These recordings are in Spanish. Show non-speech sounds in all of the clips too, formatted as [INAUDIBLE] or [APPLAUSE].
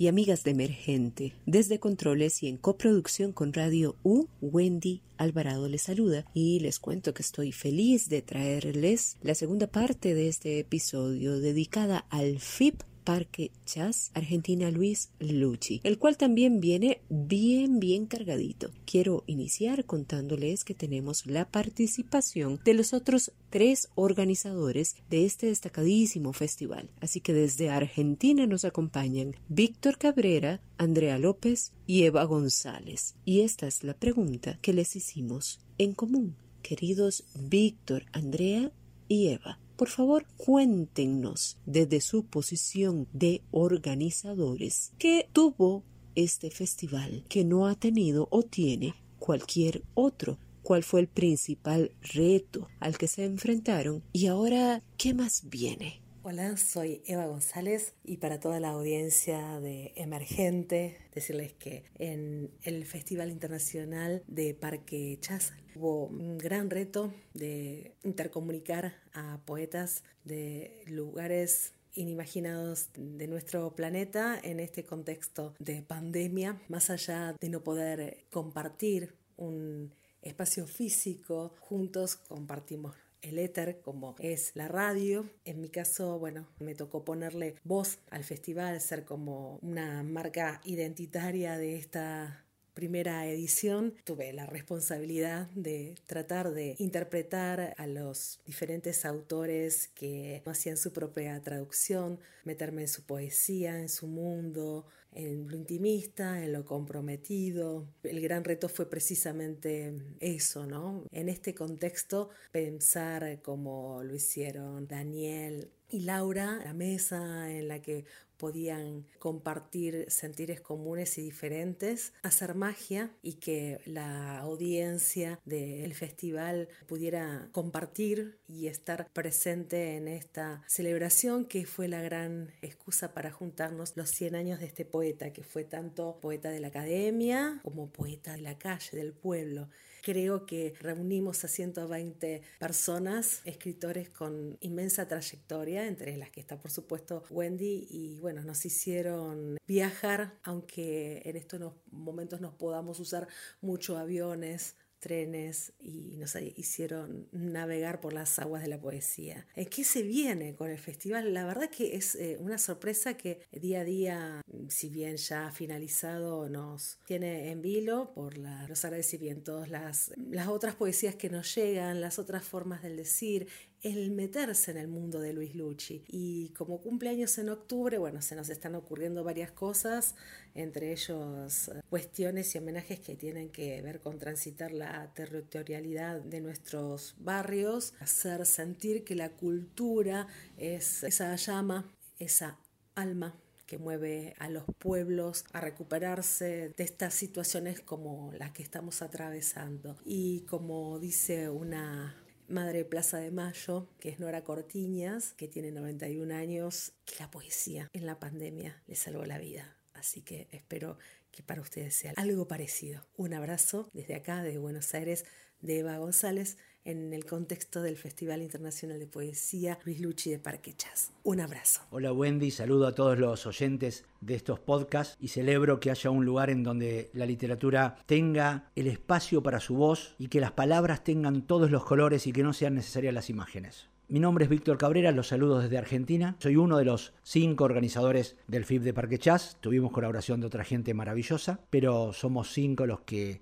y amigas de Emergente. Desde Controles y en coproducción con Radio U, Wendy Alvarado les saluda y les cuento que estoy feliz de traerles la segunda parte de este episodio dedicada al FIP Parque Chas, Argentina Luis Lucci, el cual también viene bien, bien cargadito. Quiero iniciar contándoles que tenemos la participación de los otros tres organizadores de este destacadísimo festival. Así que desde Argentina nos acompañan Víctor Cabrera, Andrea López y Eva González. Y esta es la pregunta que les hicimos en común. Queridos Víctor, Andrea y Eva, por favor, cuéntenos desde su posición de organizadores qué tuvo este festival que no ha tenido o tiene cualquier otro. ¿Cuál fue el principal reto al que se enfrentaron? Y ahora, ¿qué más viene? Hola, soy Eva González y para toda la audiencia de Emergente, decirles que en el Festival Internacional de Parque Chas hubo un gran reto de intercomunicar a poetas de lugares inimaginados de nuestro planeta en este contexto de pandemia, más allá de no poder compartir un espacio físico, juntos compartimos el éter como es la radio. En mi caso, bueno, me tocó ponerle voz al festival, ser como una marca identitaria de esta primera edición tuve la responsabilidad de tratar de interpretar a los diferentes autores que hacían su propia traducción, meterme en su poesía, en su mundo, en lo intimista, en lo comprometido. El gran reto fue precisamente eso, ¿no? En este contexto, pensar como lo hicieron Daniel y Laura, la mesa en la que podían compartir sentires comunes y diferentes, hacer magia y que la audiencia del festival pudiera compartir y estar presente en esta celebración que fue la gran excusa para juntarnos los 100 años de este poeta, que fue tanto poeta de la academia como poeta de la calle, del pueblo. Creo que reunimos a 120 personas, escritores con inmensa trayectoria, entre las que está por supuesto Wendy, y bueno, nos hicieron viajar, aunque en estos momentos no podamos usar mucho aviones trenes y nos hicieron navegar por las aguas de la poesía. ¿Qué se viene con el festival? La verdad que es eh, una sorpresa que día a día, si bien ya ha finalizado, nos tiene en vilo por los agradecimientos, las, las otras poesías que nos llegan, las otras formas del decir, el meterse en el mundo de Luis Lucci. Y como cumpleaños en octubre, bueno, se nos están ocurriendo varias cosas, entre ellos eh, cuestiones y homenajes que tienen que ver con transitar la territorialidad de nuestros barrios, hacer sentir que la cultura es esa llama, esa alma que mueve a los pueblos a recuperarse de estas situaciones como las que estamos atravesando. Y como dice una madre Plaza de Mayo, que es Nora Cortiñas, que tiene 91 años, que la poesía en la pandemia le salvó la vida. Así que espero que para ustedes sea algo parecido. Un abrazo desde acá, de Buenos Aires, de Eva González en el contexto del Festival Internacional de Poesía Luis Luchi de Parque Chas. Un abrazo. Hola Wendy, saludo a todos los oyentes de estos podcasts y celebro que haya un lugar en donde la literatura tenga el espacio para su voz y que las palabras tengan todos los colores y que no sean necesarias las imágenes. Mi nombre es Víctor Cabrera, los saludo desde Argentina. Soy uno de los cinco organizadores del FIP de Parque Chas. Tuvimos colaboración de otra gente maravillosa, pero somos cinco los que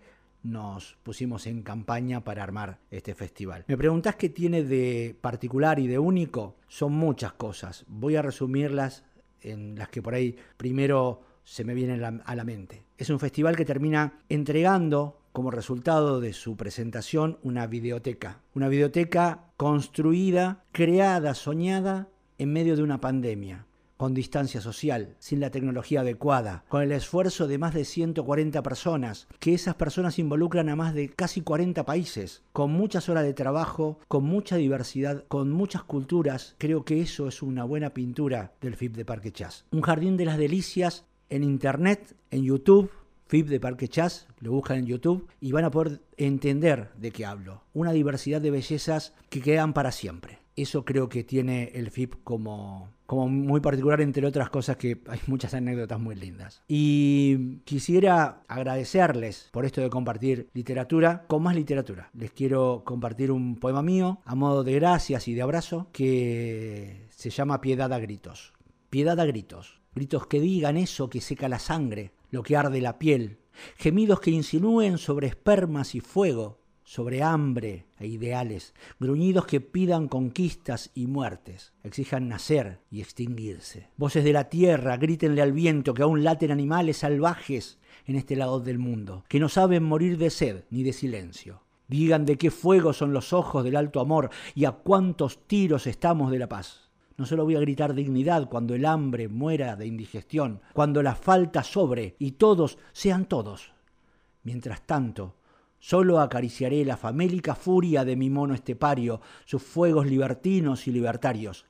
nos pusimos en campaña para armar este festival. Me preguntás qué tiene de particular y de único. Son muchas cosas. Voy a resumirlas en las que por ahí primero se me vienen a la mente. Es un festival que termina entregando como resultado de su presentación una videoteca. Una videoteca construida, creada, soñada en medio de una pandemia con distancia social, sin la tecnología adecuada, con el esfuerzo de más de 140 personas, que esas personas involucran a más de casi 40 países, con muchas horas de trabajo, con mucha diversidad, con muchas culturas, creo que eso es una buena pintura del FIP de Parque Chas. Un jardín de las delicias en internet, en YouTube, FIP de Parque Chas, lo buscan en YouTube y van a poder entender de qué hablo. Una diversidad de bellezas que quedan para siempre. Eso creo que tiene el FIP como, como muy particular, entre otras cosas que hay muchas anécdotas muy lindas. Y quisiera agradecerles por esto de compartir literatura con más literatura. Les quiero compartir un poema mío a modo de gracias y de abrazo que se llama Piedad a gritos. Piedad a gritos. Gritos que digan eso que seca la sangre, lo que arde la piel. Gemidos que insinúen sobre espermas y fuego, sobre hambre e ideales, gruñidos que pidan conquistas y muertes, exijan nacer y extinguirse. Voces de la tierra, grítenle al viento que aún laten animales salvajes en este lado del mundo, que no saben morir de sed ni de silencio. Digan de qué fuego son los ojos del alto amor y a cuántos tiros estamos de la paz. No solo voy a gritar dignidad cuando el hambre muera de indigestión, cuando la falta sobre y todos sean todos. Mientras tanto, Solo acariciaré la famélica furia de mi mono estepario, sus fuegos libertinos y libertarios,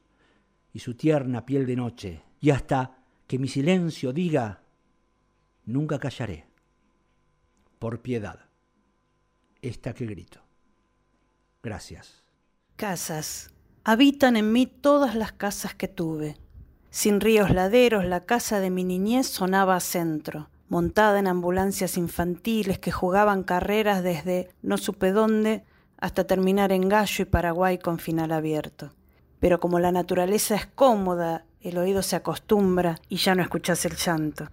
y su tierna piel de noche, y hasta que mi silencio diga, nunca callaré, por piedad, esta que grito. Gracias. Casas. Habitan en mí todas las casas que tuve. Sin ríos laderos, la casa de mi niñez sonaba a centro montada en ambulancias infantiles que jugaban carreras desde no supe dónde hasta terminar en Gallo y Paraguay con final abierto. Pero como la naturaleza es cómoda, el oído se acostumbra y ya no escuchas el llanto.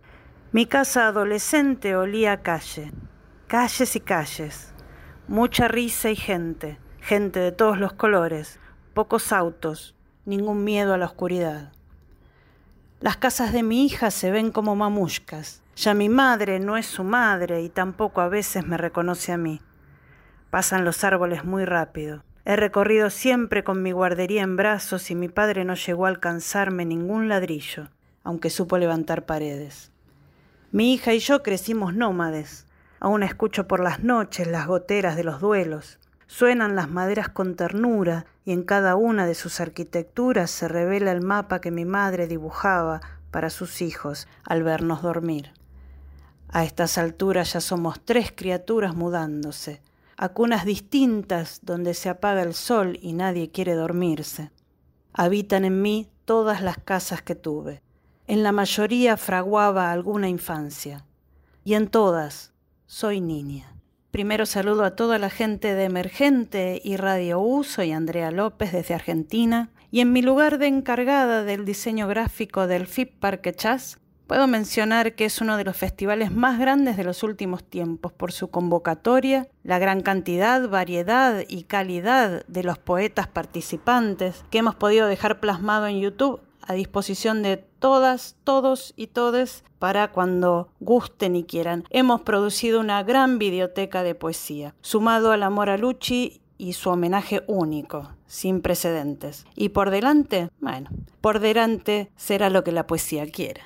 Mi casa adolescente olía a calle, calles y calles, mucha risa y gente, gente de todos los colores, pocos autos, ningún miedo a la oscuridad. Las casas de mi hija se ven como mamushkas, ya mi madre no es su madre y tampoco a veces me reconoce a mí. Pasan los árboles muy rápido. He recorrido siempre con mi guardería en brazos y mi padre no llegó a alcanzarme ningún ladrillo, aunque supo levantar paredes. Mi hija y yo crecimos nómades. Aún escucho por las noches las goteras de los duelos. Suenan las maderas con ternura y en cada una de sus arquitecturas se revela el mapa que mi madre dibujaba para sus hijos al vernos dormir. A estas alturas ya somos tres criaturas mudándose, a cunas distintas donde se apaga el sol y nadie quiere dormirse. Habitan en mí todas las casas que tuve. En la mayoría fraguaba alguna infancia. Y en todas soy niña. Primero saludo a toda la gente de Emergente y Radio U, soy Andrea López desde Argentina, y en mi lugar de encargada del diseño gráfico del FIP Parque Chas, Puedo mencionar que es uno de los festivales más grandes de los últimos tiempos por su convocatoria, la gran cantidad, variedad y calidad de los poetas participantes que hemos podido dejar plasmado en YouTube a disposición de todas, todos y todes para cuando gusten y quieran. Hemos producido una gran biblioteca de poesía, sumado al amor a Luchi y su homenaje único, sin precedentes. Y por delante, bueno, por delante será lo que la poesía quiera.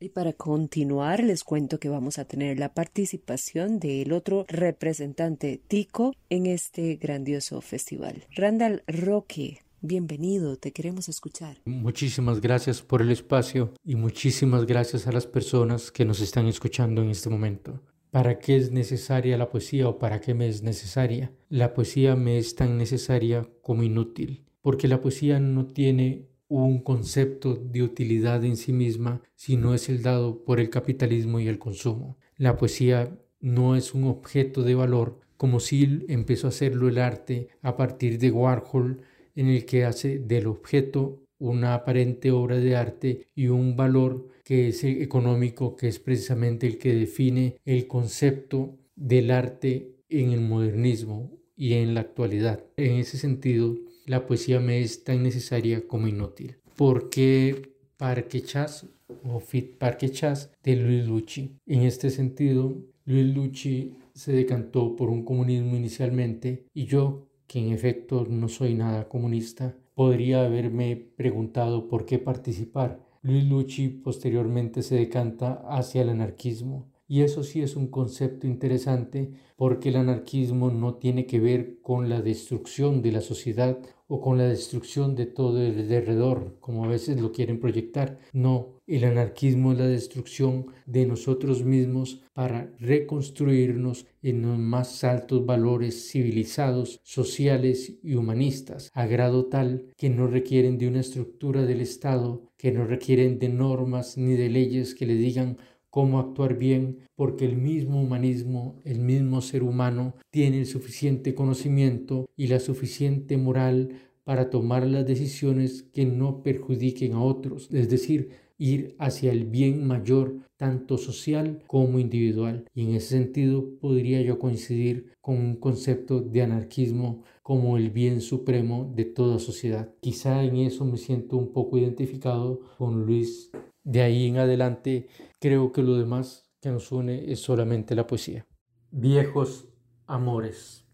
Y para continuar, les cuento que vamos a tener la participación del otro representante tico en este grandioso festival. Randall Roque, bienvenido, te queremos escuchar. Muchísimas gracias por el espacio y muchísimas gracias a las personas que nos están escuchando en este momento. ¿Para qué es necesaria la poesía o para qué me es necesaria? La poesía me es tan necesaria como inútil, porque la poesía no tiene un concepto de utilidad en sí misma, sino es el dado por el capitalismo y el consumo. La poesía no es un objeto de valor, como si empezó a hacerlo el arte a partir de Warhol, en el que hace del objeto una aparente obra de arte y un valor que es económico, que es precisamente el que define el concepto del arte en el modernismo y en la actualidad. En ese sentido, la poesía me es tan necesaria como inútil. Porque Parque Chas o Fit Parque Chas de Luis Lucci. En este sentido, Luis Lucci se decantó por un comunismo inicialmente y yo, que en efecto no soy nada comunista, podría haberme preguntado por qué participar. Luis Lucci posteriormente se decanta hacia el anarquismo. Y eso sí es un concepto interesante porque el anarquismo no tiene que ver con la destrucción de la sociedad o con la destrucción de todo el derredor, como a veces lo quieren proyectar. No, el anarquismo es la destrucción de nosotros mismos para reconstruirnos en los más altos valores civilizados, sociales y humanistas, a grado tal que no requieren de una estructura del Estado, que no requieren de normas ni de leyes que le digan cómo actuar bien, porque el mismo humanismo, el mismo ser humano, tiene el suficiente conocimiento y la suficiente moral para tomar las decisiones que no perjudiquen a otros, es decir, ir hacia el bien mayor, tanto social como individual. Y en ese sentido podría yo coincidir con un concepto de anarquismo como el bien supremo de toda sociedad. Quizá en eso me siento un poco identificado con Luis. De ahí en adelante Creo que lo demás que nos une es solamente la poesía. Viejos amores.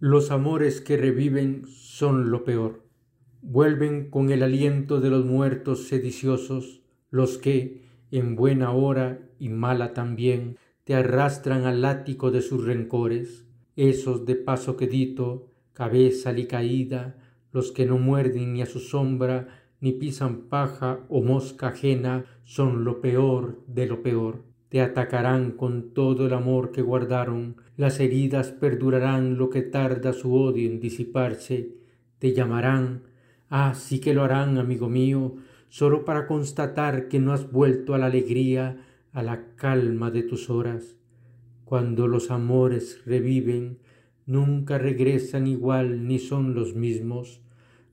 Los amores que reviven son lo peor. Vuelven con el aliento de los muertos sediciosos, los que, en buena hora y mala también, te arrastran al ático de sus rencores, esos de paso quedito, cabeza caída, los que no muerden ni a su sombra, ni pisan paja o mosca ajena, son lo peor de lo peor. Te atacarán con todo el amor que guardaron, las heridas perdurarán lo que tarda su odio en disiparse, te llamarán, ah, sí que lo harán, amigo mío, solo para constatar que no has vuelto a la alegría, a la calma de tus horas. Cuando los amores reviven, nunca regresan igual ni son los mismos,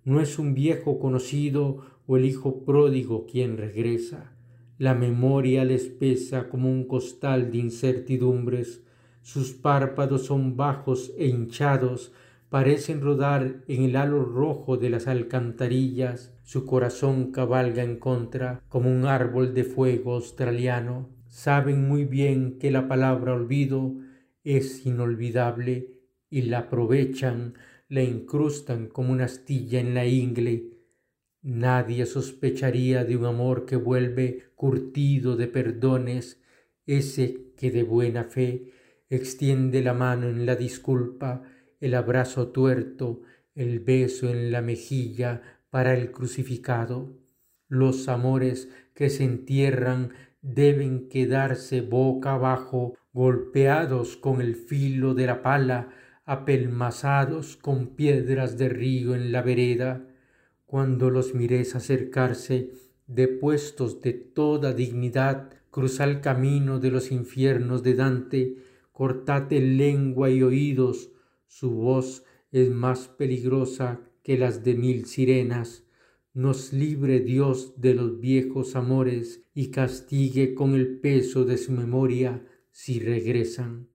no es un viejo conocido o el hijo pródigo quien regresa. La memoria les pesa como un costal de incertidumbres. Sus párpados son bajos e hinchados, parecen rodar en el halo rojo de las alcantarillas. Su corazón cabalga en contra como un árbol de fuego australiano. Saben muy bien que la palabra olvido es inolvidable y la aprovechan la incrustan como una astilla en la ingle. Nadie sospecharía de un amor que vuelve curtido de perdones, ese que de buena fe extiende la mano en la disculpa, el abrazo tuerto, el beso en la mejilla para el crucificado. Los amores que se entierran deben quedarse boca abajo, golpeados con el filo de la pala, apelmazados con piedras de río en la vereda, cuando los miréis acercarse, depuestos de toda dignidad, cruzad el camino de los infiernos de Dante, cortate lengua y oídos, su voz es más peligrosa que las de mil sirenas. Nos libre Dios de los viejos amores y castigue con el peso de su memoria si regresan.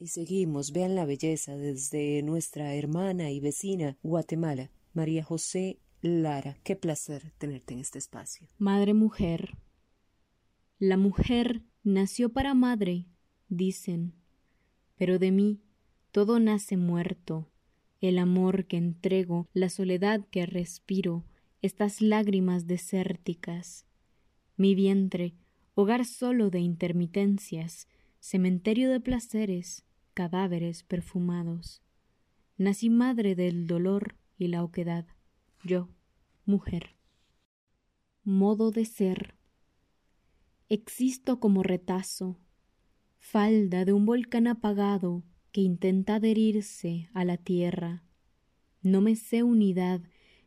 Y seguimos, vean la belleza desde nuestra hermana y vecina Guatemala, María José Lara. Qué placer tenerte en este espacio. Madre mujer. La mujer nació para madre, dicen, pero de mí todo nace muerto. El amor que entrego, la soledad que respiro, estas lágrimas desérticas. Mi vientre, hogar solo de intermitencias, cementerio de placeres, cadáveres perfumados. Nací madre del dolor y la oquedad, yo, mujer. Modo de ser. Existo como retazo, falda de un volcán apagado que intenta adherirse a la tierra. No me sé unidad,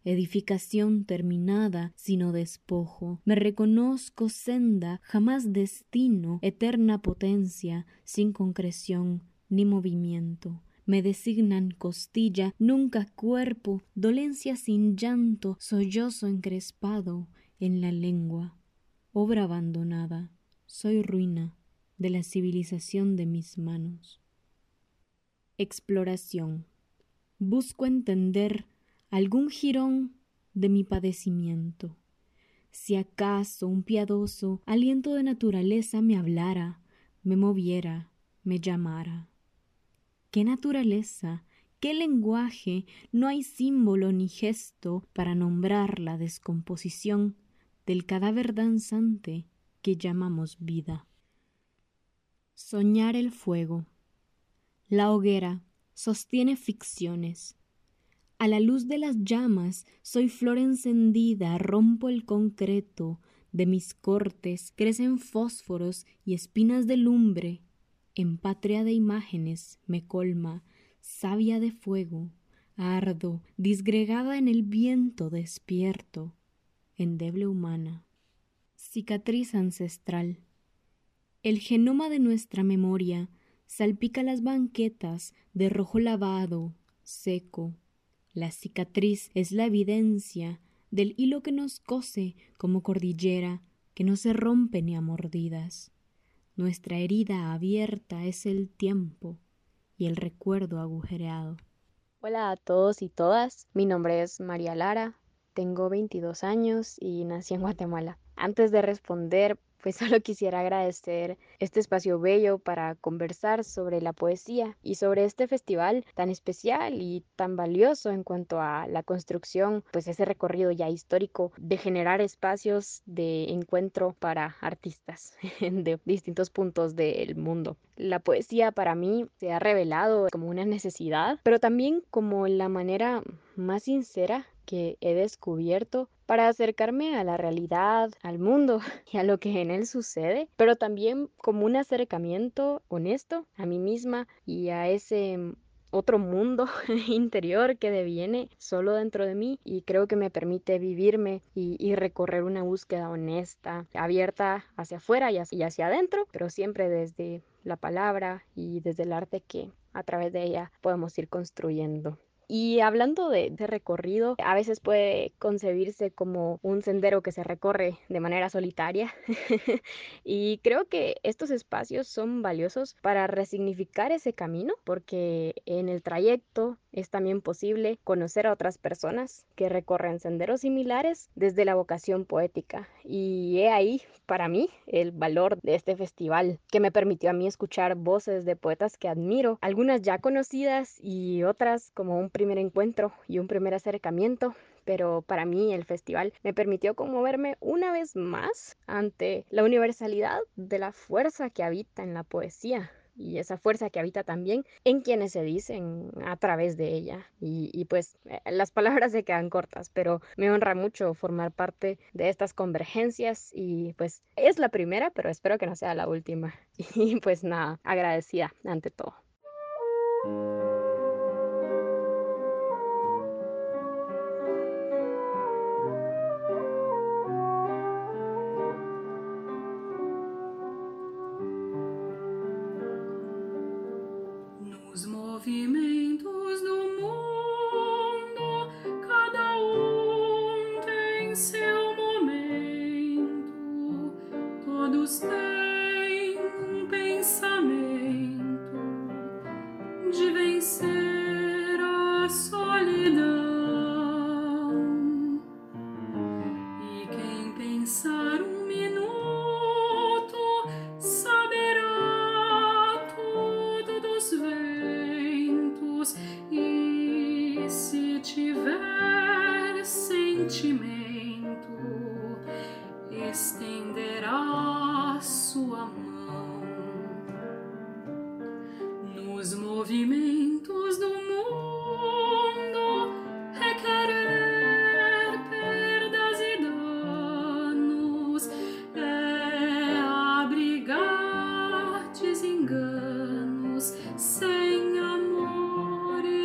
edificación terminada, sino despojo. Me reconozco senda, jamás destino, eterna potencia, sin concreción, ni movimiento. Me designan costilla, nunca cuerpo, dolencia sin llanto, sollozo encrespado en la lengua. Obra abandonada, soy ruina de la civilización de mis manos. Exploración. Busco entender algún jirón de mi padecimiento. Si acaso un piadoso aliento de naturaleza me hablara, me moviera, me llamara qué naturaleza, qué lenguaje, no hay símbolo ni gesto para nombrar la descomposición, del cadáver danzante que llamamos vida. Soñar el fuego. La hoguera sostiene ficciones. A la luz de las llamas soy flor encendida, rompo el concreto, de mis cortes crecen fósforos y espinas de lumbre. En patria de imágenes me colma, savia de fuego, ardo, disgregada en el viento despierto, endeble humana. Cicatriz ancestral. El genoma de nuestra memoria salpica las banquetas de rojo lavado, seco. La cicatriz es la evidencia del hilo que nos cose como cordillera, que no se rompe ni a mordidas. Nuestra herida abierta es el tiempo y el recuerdo agujereado. Hola a todos y todas, mi nombre es María Lara, tengo 22 años y nací en Guatemala. Antes de responder pues solo quisiera agradecer este espacio bello para conversar sobre la poesía y sobre este festival tan especial y tan valioso en cuanto a la construcción, pues ese recorrido ya histórico de generar espacios de encuentro para artistas [LAUGHS] de distintos puntos del mundo. La poesía para mí se ha revelado como una necesidad, pero también como la manera más sincera que he descubierto para acercarme a la realidad, al mundo [LAUGHS] y a lo que en él sucede, pero también como un acercamiento honesto a mí misma y a ese otro mundo [LAUGHS] interior que deviene solo dentro de mí y creo que me permite vivirme y, recorrer una búsqueda honesta, abierta hacia afuera y hacia, hacia adentro, pero siempre desde la palabra y desde el arte que a través de ella podemos ir construyendo. Y hablando de, recorrido, a veces puede concebirse como un sendero que se recorre de manera solitaria. [LAUGHS] y creo que estos espacios son valiosos para resignificar ese camino, porque en el trayecto es también posible conocer a otras personas que recorren senderos similares desde la vocación poética. Y he ahí, para mí, el valor de este festival, que me permitió a mí escuchar voces de poetas que admiro, algunas ya conocidas y otras como un primer encuentro y un primer acercamiento pero para mí el festival me permitió conmoverme una vez más ante la universalidad de la fuerza que habita en la poesía y esa fuerza que habita también en quienes se dicen a través de ella. Y, pues eh, las palabras se quedan cortas, pero me honra mucho formar parte de estas convergencias y pues es la primera, pero espero que no sea la última. [LAUGHS] Y pues nada, agradecida ante todo. sofrimentos no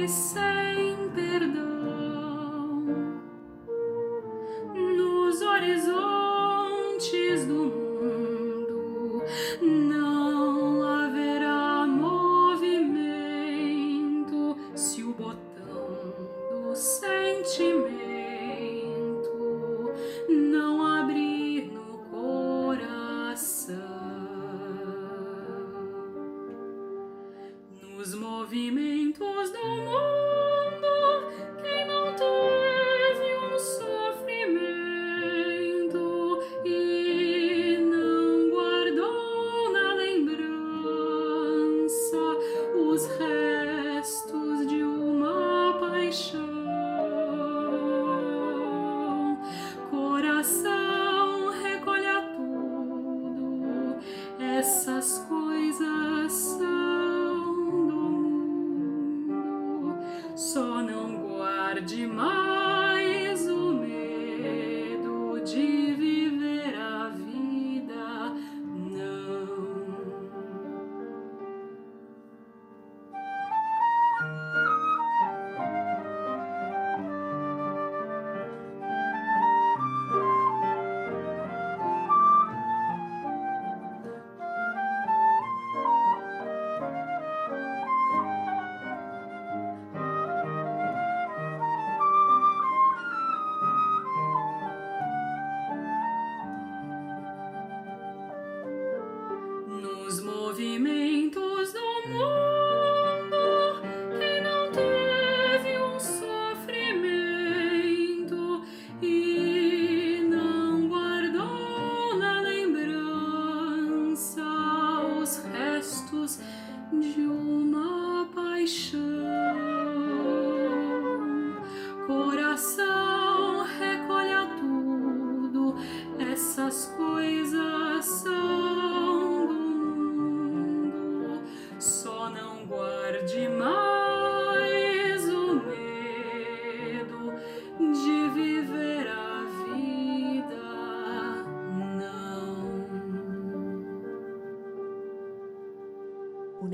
this só não guarde mais.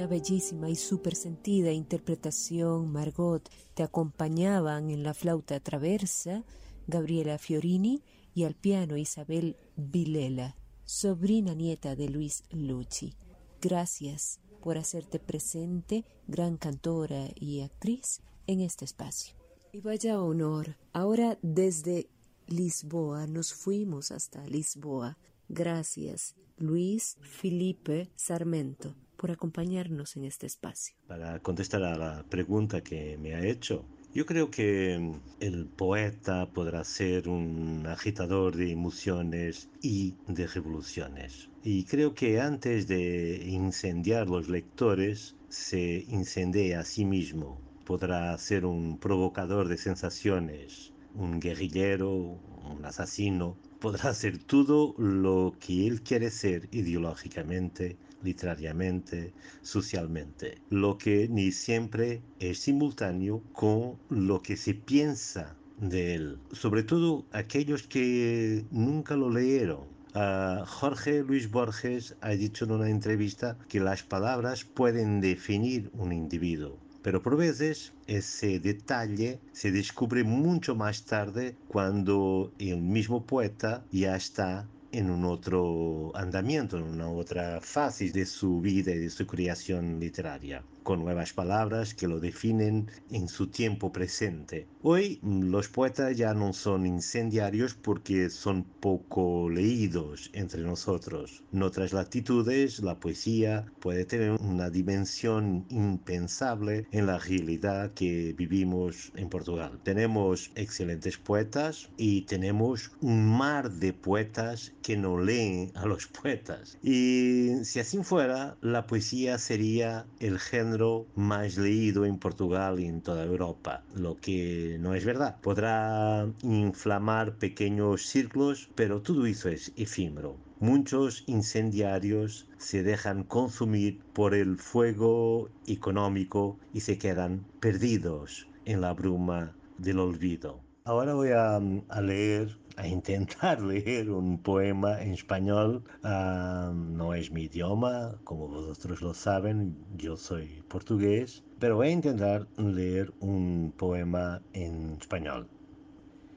Bellísima y súper sentida interpretación, Margot, te acompañaban en la flauta traversa Gabriela Fiorini y al piano Isabel Vilela, sobrina nieta de Luis Lucci. Gracias por hacerte presente, gran cantora y actriz, en este espacio. Y vaya honor, ahora desde Lisboa nos fuimos hasta Lisboa. Gracias, Luis Felipe Sarmento por acompañarnos en este espacio. Para contestar a la pregunta que me ha hecho, yo creo que el poeta podrá ser un agitador de emociones y de revoluciones. Y creo que antes de incendiar los lectores, se incendia a sí mismo. Podrá ser un provocador de sensaciones, un guerrillero, un asesino. Podrá ser todo lo que él quiere ser ideológicamente literariamente, socialmente, lo que ni siempre es simultáneo con lo que se piensa de él, sobre todo aquellos que nunca lo leyeron. Uh, Jorge Luis Borges ha dicho en una entrevista que las palabras pueden definir un individuo, pero por veces ese detalle se descubre mucho más tarde cuando el mismo poeta ya está en un otro andamiento, en una otra fase de su vida y de su creación literaria con nuevas palabras que lo definen en su tiempo presente. Hoy mm, los poetas ya no son incendiarios porque son poco leídos entre nosotros. En otras latitudes la poesía puede tener una dimensión impensable en la realidad que vivimos en Portugal. Tenemos excelentes poetas y tenemos un mar de poetas que no leen a los poetas. Y si así fuera, la poesía sería el género más leído en Portugal y en toda Europa, lo que no es verdad. Podrá inflamar pequeños círculos, pero todo eso es efímero. Muchos incendiarios se dejan consumir por el fuego económico y se quedan perdidos en la bruma del olvido. Ahora voy a, leer a intentar [LAUGHS] leer un poema en español. Uh, no es mi idioma, como vosotros lo saben, yo soy portugués, pero voy a intentar leer un poema en español.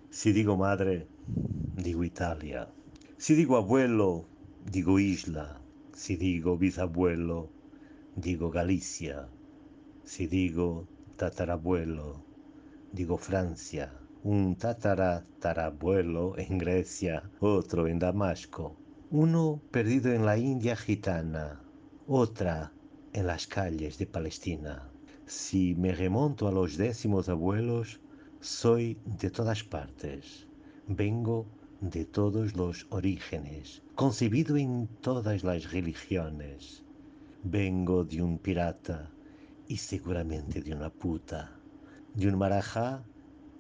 Si digo madre, digo Italia. Si digo abuelo, digo isla. Si digo bisabuelo, digo Galicia. Si digo tatarabuelo, digo Francia un tataratarabuelo en Grecia, otro en Damasco, uno perdido en la India gitana, otra en las calles de Palestina. Si me remonto a los décimos abuelos, soy de todas partes, vengo de todos los orígenes, concebido en todas las religiones. Vengo de un pirata y seguramente de una puta, de un marajá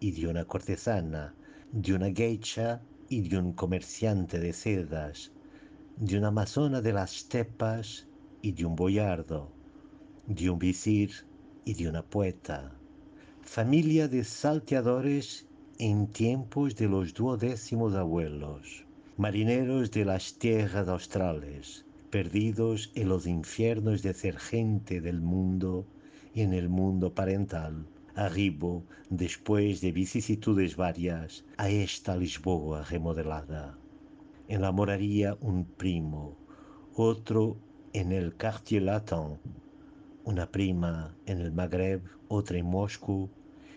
y de una cortesana, de una geisha y de un comerciante de sedas, de una amazona de las stepas y de un boyardo, de un visir y de una poeta, familia de salteadores en tiempos de los duodécimos abuelos, marineros de las tierras australes, perdidos en los infiernos de ser gente del mundo y en el mundo parental, arribo, después de vicisitudes varias, a esta Lisboa remodelada. Enamoraría un primo, otro en el Quartier Latin, una prima en el Magreb, otra en Moscú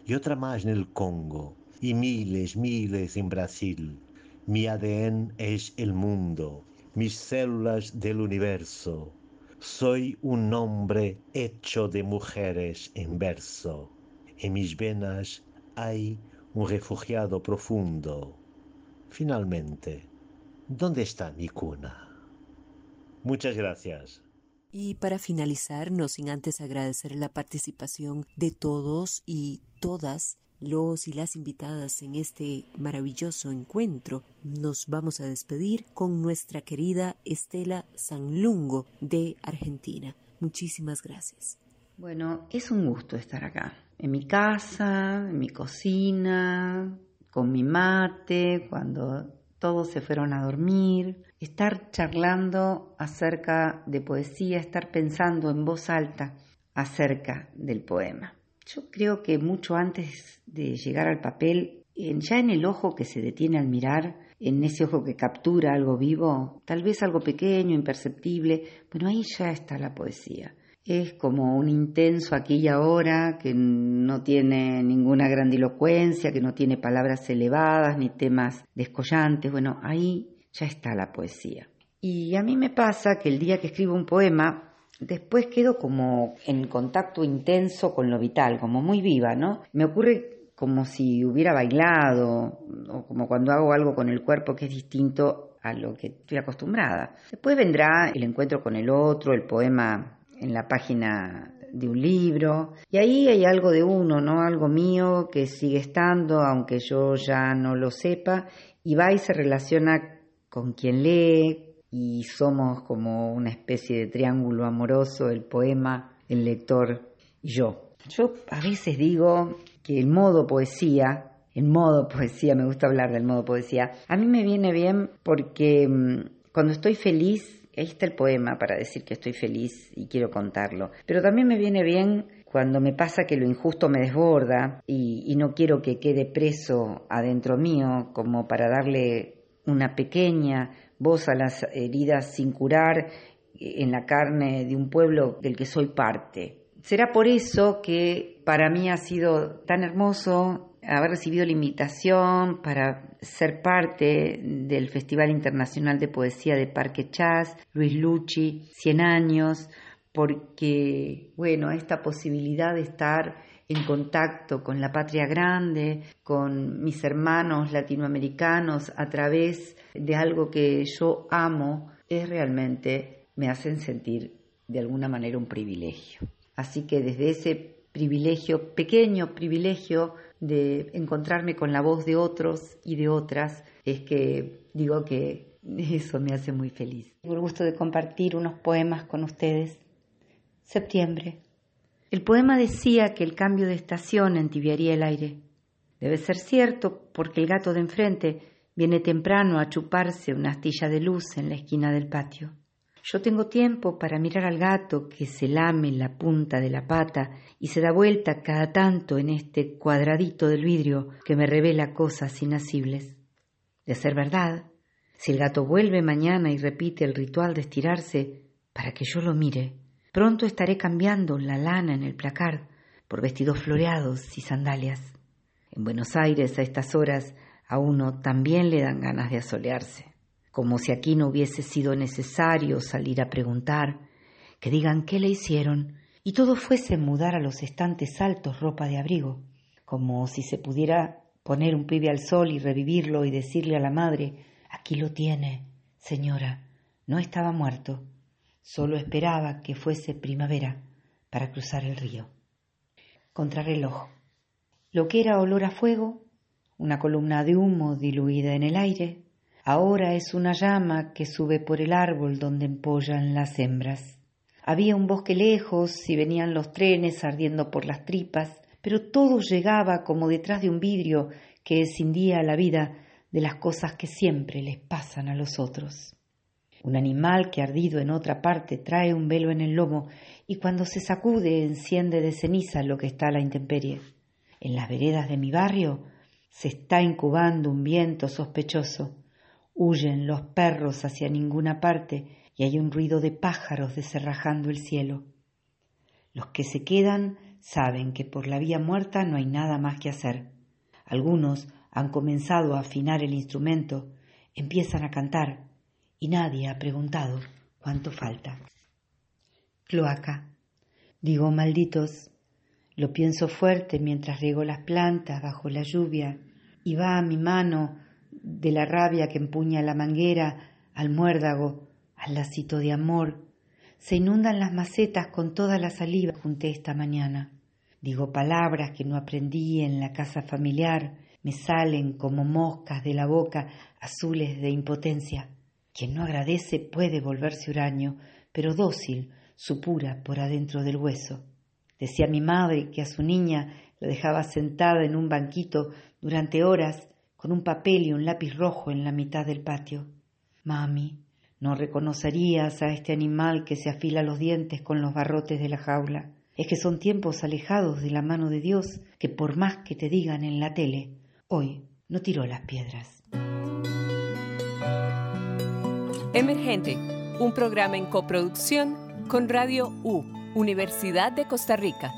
y otra más en el Congo, y miles, miles en Brasil. Mi ADN es el mundo, mis células del universo. Soy un hombre hecho de mujeres en verso. En mis venas hay un refugiado profundo. Finalmente, ¿dónde está mi cuna? Muchas gracias. Y para finalizar, no sin antes agradecer la participación de todos y todas los y las invitadas en este maravilloso encuentro, nos vamos a despedir con nuestra querida Estela Sanlungo de Argentina. Muchísimas gracias. Bueno, es un gusto estar acá, en mi casa, en mi cocina, con mi mate, cuando todos se fueron a dormir, estar charlando acerca de poesía, estar pensando en voz alta acerca del poema. Yo creo que mucho antes de llegar al papel, ya en el ojo que se detiene al mirar, en ese ojo que captura algo vivo, tal vez algo pequeño, imperceptible, bueno, ahí ya está la poesía. Es como un intenso aquí y ahora que no tiene ninguna grandilocuencia, que no tiene palabras elevadas ni temas descollantes. Bueno, ahí ya está la poesía. Y a mí me pasa que el día que escribo un poema, después quedo como en contacto intenso con lo vital, como muy viva, ¿no? Me ocurre como si hubiera bailado o como cuando hago algo con el cuerpo que es distinto a lo que estoy acostumbrada. Después vendrá el encuentro con el otro, el poema en la página de un libro y ahí hay algo de uno, ¿no? Algo mío que sigue estando aunque yo ya no lo sepa y va y se relaciona con quien lee y somos como una especie de triángulo amoroso, el poema, el lector y yo. Yo a veces digo que el modo poesía, el modo poesía, me gusta hablar del modo poesía, a mí me viene bien porque mm, cuando estoy feliz, ahí está el poema para decir que estoy feliz y quiero contarlo, pero también me viene bien cuando me pasa que lo injusto me desborda y, y no quiero que quede preso adentro mío como para darle una pequeña voz a las heridas sin curar en la carne de un pueblo del que soy parte. Será por eso que para mí ha sido tan hermoso haber recibido la invitación para ser parte del Festival Internacional de Poesía de Parque Chas, Luis Lucci, 100 años, porque, bueno, esta posibilidad de estar en contacto con la patria grande, con mis hermanos latinoamericanos a través de algo que yo amo, es realmente, me hacen sentir de alguna manera un privilegio. Así que desde ese privilegio, pequeño privilegio de encontrarme con la voz de otros y de otras, es que digo que eso me hace muy feliz. Tengo el gusto de compartir unos poemas con ustedes. Septiembre. El poema decía que el cambio de estación entibiaría el aire. Debe ser cierto porque el gato de enfrente viene temprano a chuparse una astilla de luz en la esquina del patio. Yo tengo tiempo para mirar al gato que se lame la punta de la pata y se da vuelta cada tanto en este cuadradito del vidrio que me revela cosas inasibles. De ser verdad, si el gato vuelve mañana y repite el ritual de estirarse para que yo lo mire, Pronto estaré cambiando la lana en el placar por vestidos floreados y sandalias. En Buenos Aires a estas horas a uno también le dan ganas de asolearse, como si aquí no hubiese sido necesario salir a preguntar, que digan qué le hicieron y todo fuese mudar a los estantes altos ropa de abrigo, como si se pudiera poner un pibe al sol y revivirlo y decirle a la madre, aquí lo tiene, señora, no estaba muerto, Solo esperaba que fuese primavera para cruzar el río. Contrarreloj. Lo que era olor a fuego, una columna de humo diluida en el aire, Ahora es una llama que sube por el árbol donde empollan las hembras. Había un bosque lejos y venían los trenes ardiendo por las tripas, pero todo llegaba como detrás de un vidrio que escindía la vida de las cosas que siempre les pasan a los otros. Un animal que ardido en otra parte trae un velo en el lomo y cuando se sacude enciende de ceniza lo que está a la intemperie. En las veredas de mi barrio se está incubando un viento sospechoso. Huyen los perros hacia ninguna parte y hay un ruido de pájaros deserrajando el cielo. Los que se quedan saben que por la vía muerta no hay nada más que hacer. Algunos han comenzado a afinar el instrumento, empiezan a cantar y nadie ha preguntado cuánto falta. Cloaca. Digo, malditos, lo pienso fuerte mientras riego las plantas bajo la lluvia y va a mi mano de la rabia que empuña la manguera al muérdago, al lacito de amor. Se inundan las macetas con toda la saliva junté esta mañana. Digo palabras que no aprendí en la casa familiar, me salen como moscas de la boca azules de impotencia. Quien no agradece puede volverse huraño, pero dócil, supura por adentro del hueso. Decía mi madre que a su niña la dejaba sentada en un banquito durante horas con un papel y un lápiz rojo en la mitad del patio. Mami, no reconocerías a este animal que se afila los dientes con los barrotes de la jaula. Es que son tiempos alejados de la mano de Dios que por más que te digan en la tele, hoy no tiró las piedras. Emergente, un programa en coproducción con Radio U, Universidad de Costa Rica.